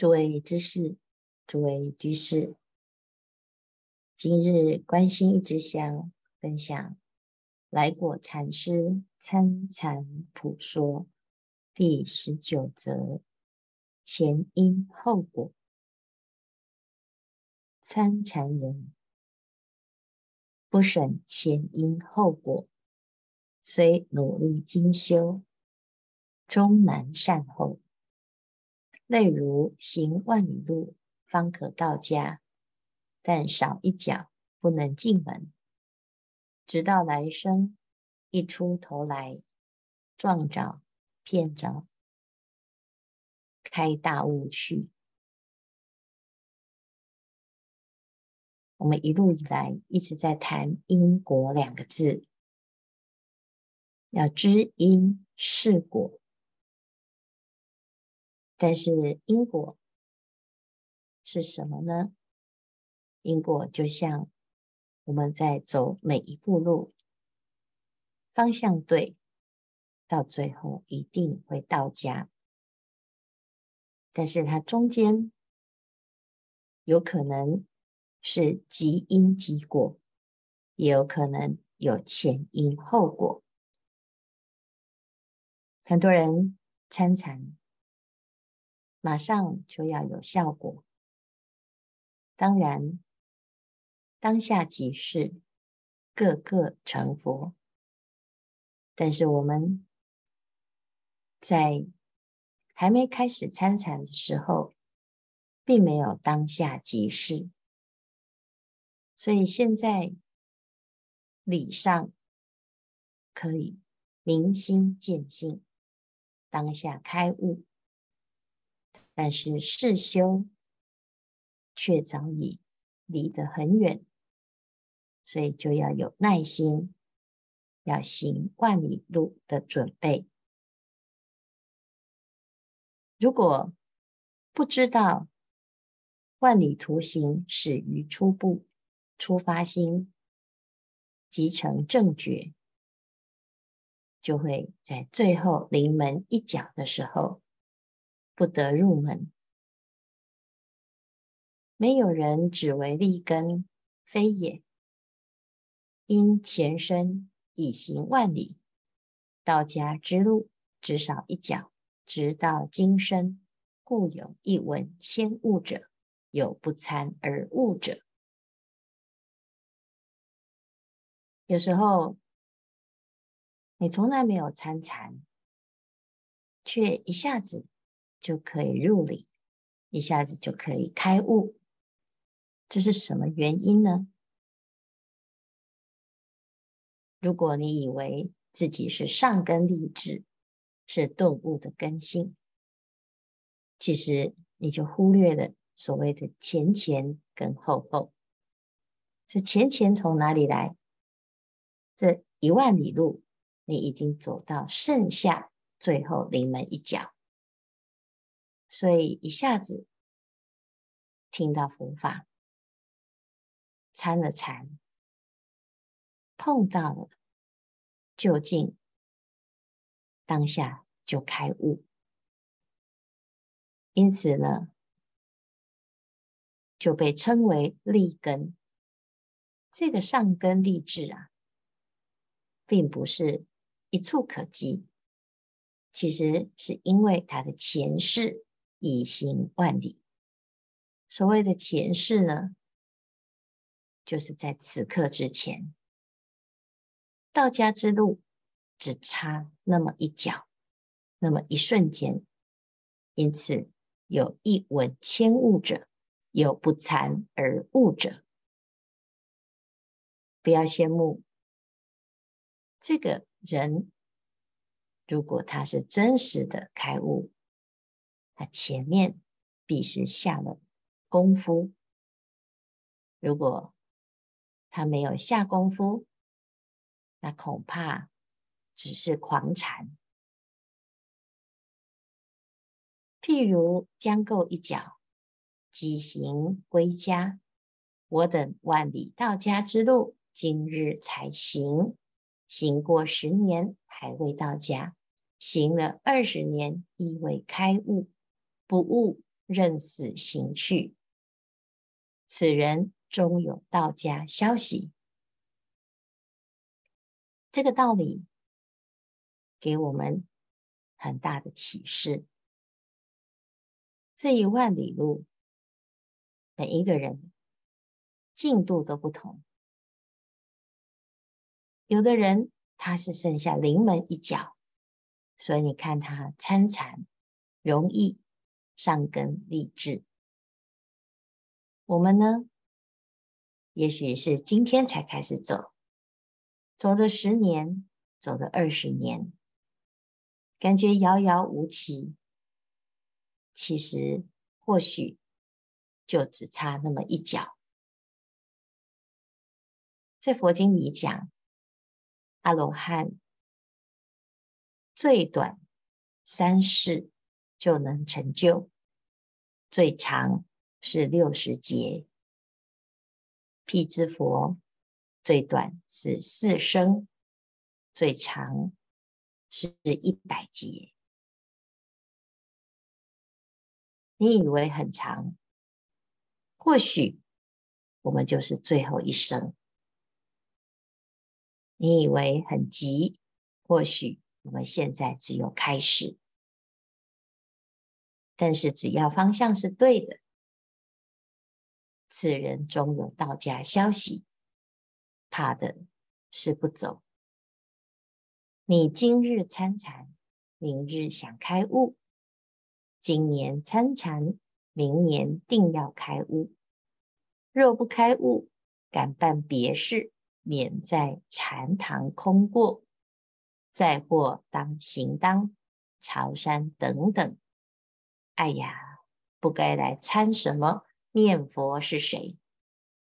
诸位知事，诸位居士，今日观心一支香分享来果禅师参禅普说第十九则前因后果。参禅人不审前因后果，虽努力精修，终难善后。例如行万里路，方可到家，但少一脚不能进门，直到来生一出头来，撞着骗着，开大悟去。我们一路以来一直在谈因果两个字，要知因是果。但是因果是什么呢？因果就像我们在走每一步路，方向对，到最后一定会到家。但是它中间有可能是即因即果，也有可能有前因后果。很多人参禅。马上就要有效果，当然，当下即是个个成佛。但是我们在还没开始参禅的时候，并没有当下即是，所以现在理上可以明心见性，当下开悟。但是世修却早已离得很远，所以就要有耐心，要行万里路的准备。如果不知道万里途行始于初步，出发心即成正觉，就会在最后临门一脚的时候。不得入门，没有人只为立根，非也。因前身已行万里，道家之路只少一脚，直到今生，故有一闻千悟者，有不参而悟者。有时候，你从来没有参禅，却一下子。就可以入理，一下子就可以开悟，这是什么原因呢？如果你以为自己是上根立志，是顿悟的根性，其实你就忽略了所谓的前前跟后后。这前前从哪里来？这一万里路，你已经走到剩下最后临门一脚。所以一下子听到佛法，参了禅，碰到了究竟，当下就开悟。因此呢，就被称为立根。这个上根立志啊，并不是一蹴可及，其实是因为他的前世。已行万里，所谓的前世呢，就是在此刻之前，道家之路只差那么一脚，那么一瞬间，因此有一闻千悟者，有不参而悟者。不要羡慕这个人，如果他是真实的开悟。他前面必是下了功夫，如果他没有下功夫，那恐怕只是狂禅。譬如将够一脚，即行归家。我等万里到家之路，今日才行，行过十年还未到家，行了二十年亦未开悟。不悟任死行去，此人终有到家消息。这个道理给我们很大的启示。这一万里路，每一个人进度都不同。有的人他是剩下临门一脚，所以你看他参禅容易上根立志。我们呢，也许是今天才开始走。走了十年，走了二十年，感觉遥遥无期。其实，或许就只差那么一脚。在佛经里讲，阿罗汉最短三世就能成就，最长是六十劫。辟支佛。最短是四生，最长是一百劫。你以为很长，或许我们就是最后一生；你以为很急，或许我们现在只有开始。但是只要方向是对的，此人终有到家消息。怕的是不走。你今日参禅，明日想开悟；今年参禅，明年定要开悟。若不开悟，敢办别事，免在禅堂空过。再或当行当、朝山等等。哎呀，不该来参什么念佛是谁？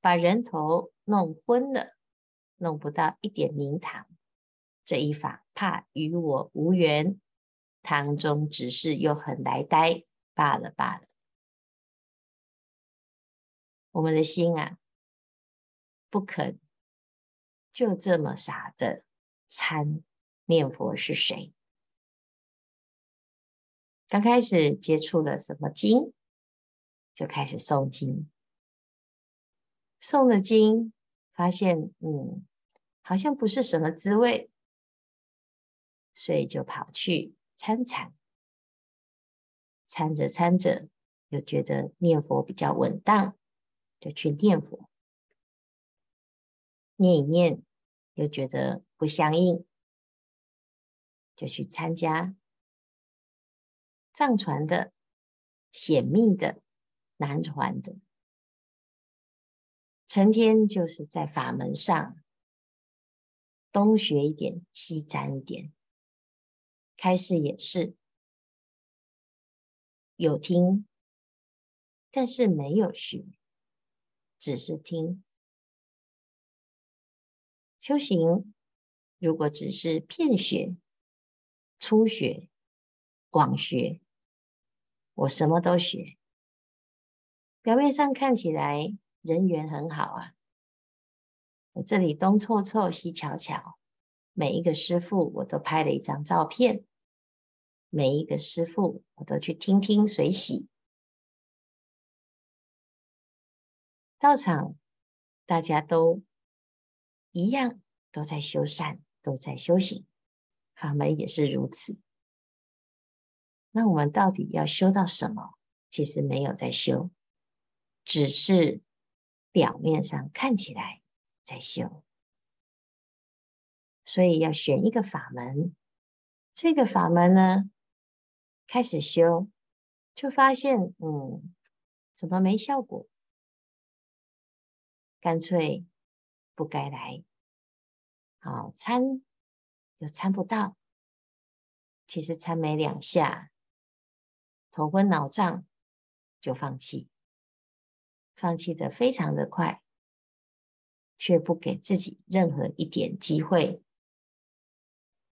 把人头弄昏了。弄不到一点名堂，这一法怕与我无缘，堂中只是又很来呆罢了罢了。我们的心啊，不肯就这么傻的参念佛是谁？刚开始接触了什么经，就开始诵经，诵了经。发现，嗯，好像不是什么滋味，所以就跑去参禅。参着参着，又觉得念佛比较稳当，就去念佛。念一念，又觉得不相应，就去参加藏传的、显密的、南传的。成天就是在法门上东学一点，西沾一点。开示也是有听，但是没有学，只是听。修行如果只是片学、初学、广学，我什么都学，表面上看起来。人缘很好啊，我这里东凑凑西瞧瞧，每一个师父我都拍了一张照片，每一个师父我都去听听随喜。道场大家都一样，都在修善，都在修行，法门也是如此。那我们到底要修到什么？其实没有在修，只是。表面上看起来在修，所以要选一个法门。这个法门呢，开始修，就发现，嗯，怎么没效果？干脆不该来。好，参又参不到，其实参没两下，头昏脑胀，就放弃。放弃的非常的快，却不给自己任何一点机会，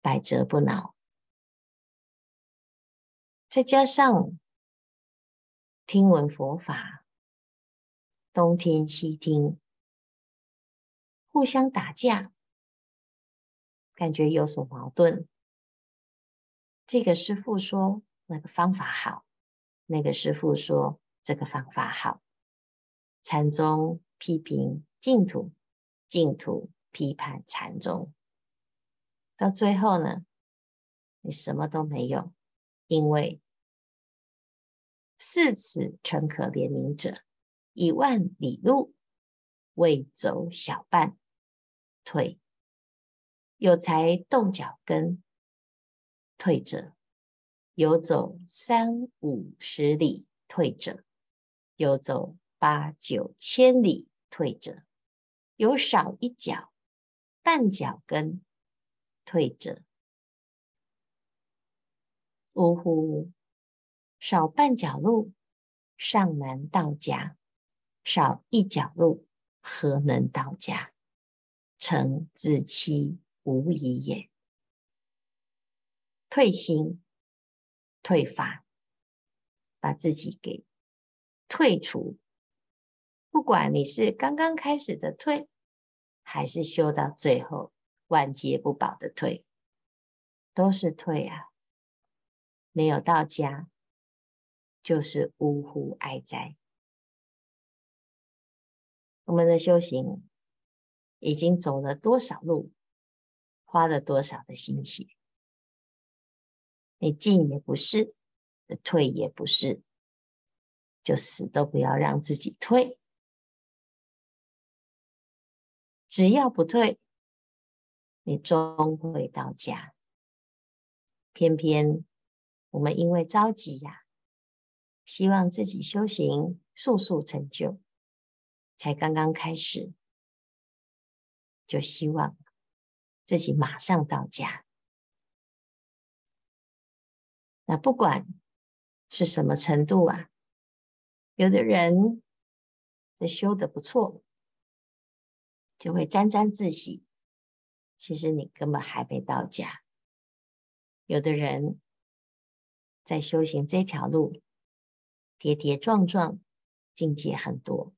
百折不挠。再加上听闻佛法，东听西听，互相打架，感觉有所矛盾。这个师父说那个方法好，那个师父说这个方法好，禅宗批评净土，净土批判禅宗，到最后呢，你什么都没有，因为四此诚可怜悯者，一万里路未走小半，退。有才动脚跟，退者；有走三五十里，退者；有走八九千里，退者；有少一脚半脚跟，退者。呜呼！少半脚路，尚难到家；少一脚路，何能到家？诚自欺。无疑也。退心、退法，把自己给退出。不管你是刚刚开始的退，还是修到最后万劫不保的退，都是退啊。没有到家，就是呜呼哀哉。我们的修行已经走了多少路？花了多少的心血？你进也不是，退也不是，就死都不要让自己退。只要不退，你终会到家。偏偏我们因为着急呀，希望自己修行速速成就，才刚刚开始，就希望。自己马上到家，那不管是什么程度啊，有的人修得不错，就会沾沾自喜。其实你根本还没到家。有的人在修行这条路，跌跌撞撞，境界很多，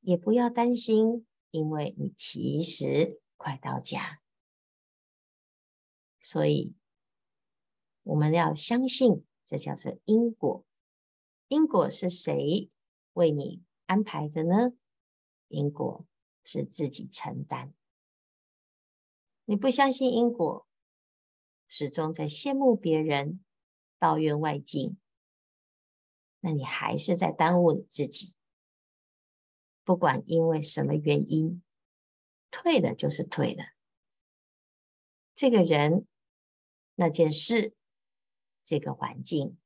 也不要担心，因为你其实。快到家，所以我们要相信，这叫做因果。因果是谁为你安排的呢？因果是自己承担。你不相信因果，始终在羡慕别人、抱怨外境，那你还是在耽误你自己。不管因为什么原因。退了就是退了，这个人、那件事、这个环境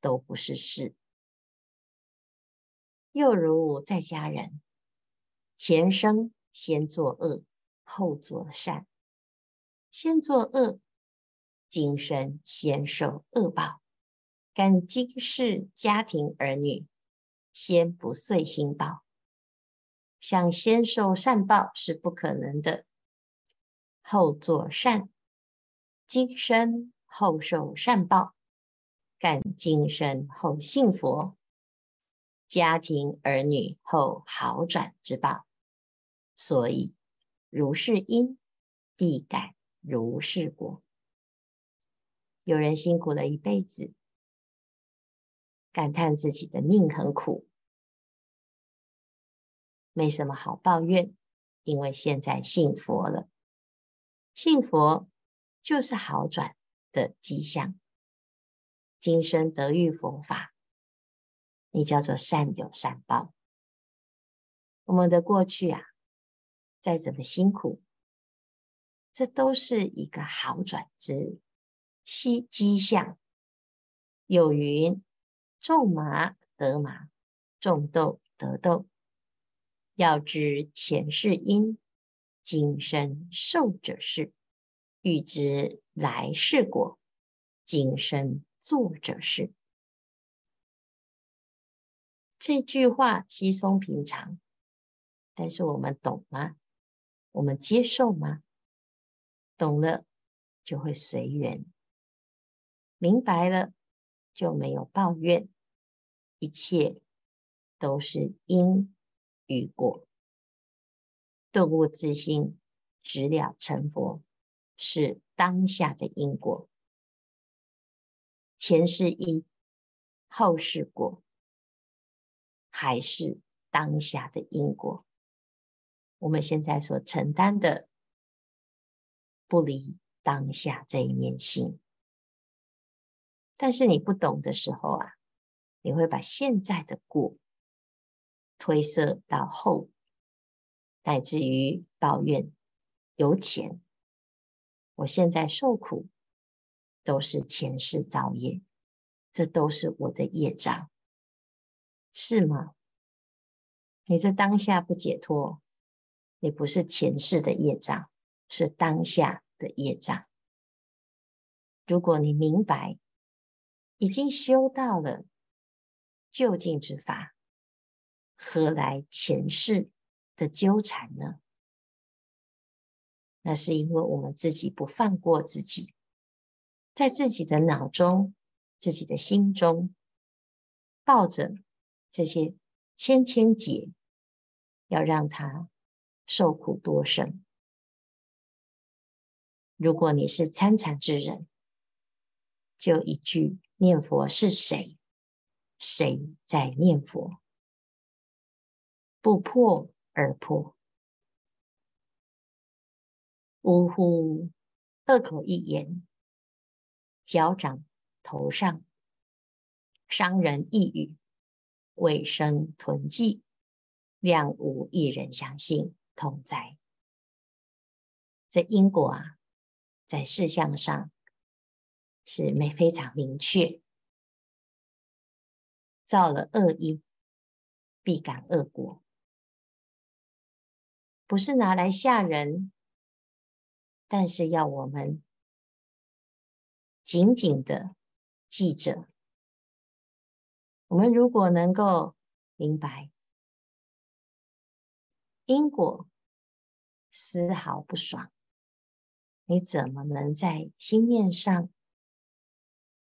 都不是事。又如在家人，前生先作恶，后作善；先作恶，今生先受恶报。感今世家庭儿女，先不遂心报。想先受善报是不可能的，后作善，今生后受善报，感今生后信佛，家庭儿女后好转之报。所以如是因，必感如是果。有人辛苦了一辈子，感叹自己的命很苦。没什么好抱怨，因为现在信佛了，信佛就是好转的迹象。今生得遇佛法，你叫做善有善报。我们的过去啊，再怎么辛苦，这都是一个好转之迹迹象。有云：种麻得麻，种豆得豆。要知前世因，今生受者是；欲知来世果，今生作者是。这句话稀松平常，但是我们懂吗？我们接受吗？懂了就会随缘，明白了就没有抱怨，一切都是因。与果，顿悟自心，直了成佛，是当下的因果。前世因，后世果，还是当下的因果？我们现在所承担的，不离当下这一念心。但是你不懂的时候啊，你会把现在的过推设到后，乃至于抱怨由前。我现在受苦，都是前世造业，这都是我的业障，是吗？你这当下不解脱，你不是前世的业障，是当下的业障。如果你明白，已经修到了究竟之法，何来前世的纠缠呢？那是因为我们自己不放过自己，在自己的脑中、自己的心中，抱着这些千千结，要让他受苦多生。如果你是参禅之人，就一句念佛是谁？谁在念佛？不破而破。呜呼！恶口一言，脚掌头上；伤人一语，尾生囤积，谅无一人相信，同在！这因果啊，在事项上是没非常明确，造了恶因，必感恶果，不是拿来吓人。但是要我们紧紧的记着，我们如果能够明白因果，丝毫不爽，你怎么能在心念上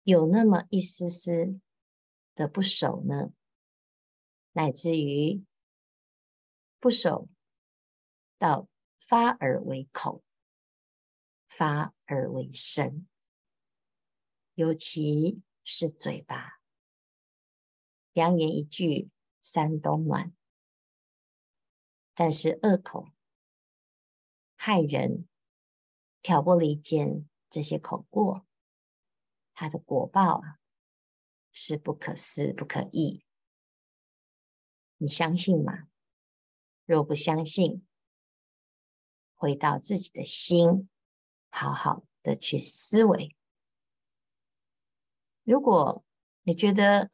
有那么一丝丝的不守呢？乃至于不守到发而为口。发而为声，尤其是嘴巴，良言一句三冬暖。但是恶口害人、挑拨离间这些口过，它的果报啊是不可思不可议。你相信吗？若不相信，回到自己的心。好好的去思维。如果你觉得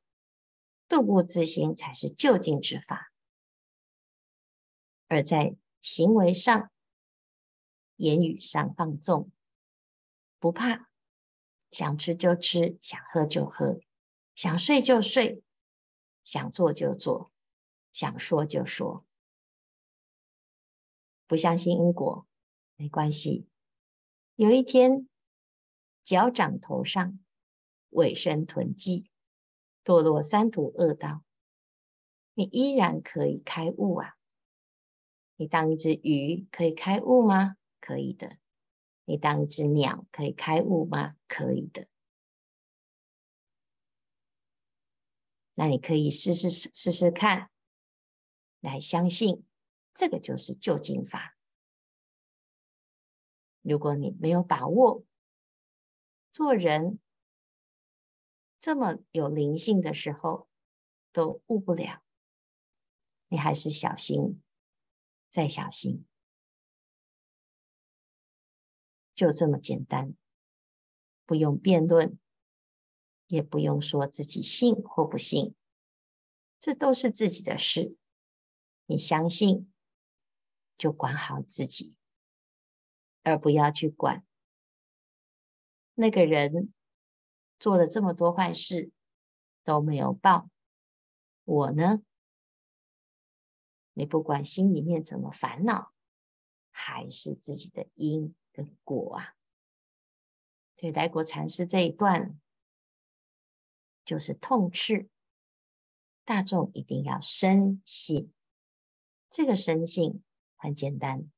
度故知新才是究竟之法，而在行为上、言语上放纵，不怕，想吃就吃，想喝就喝，想睡就睡，想做就做，想说就说，不相信因果，没关系。有一天，脚掌头上，尾生囤积，堕落三途恶道，你依然可以开悟啊！你当一只鱼可以开悟吗？可以的。你当一只鸟可以开悟吗？可以的。那你可以试试试试看，来相信这个就是究竟法。如果你没有把握，做人这么有灵性的时候都悟不了，你还是小心，再小心，就这么简单，不用辩论，也不用说自己信或不信，这都是自己的事，你相信就管好自己。而不要去管那个人做了这么多坏事都没有报，我呢？你不管心里面怎么烦恼，还是自己的因跟果啊。对，来国禅师这一段就是痛斥大众一定要深信，这个深信很简单。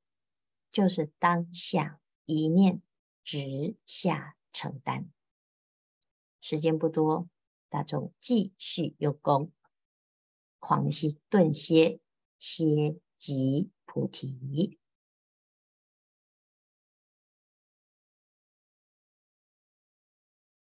就是当下一念直下承担。时间不多，大众继续用功，狂喜顿歇，歇即菩提。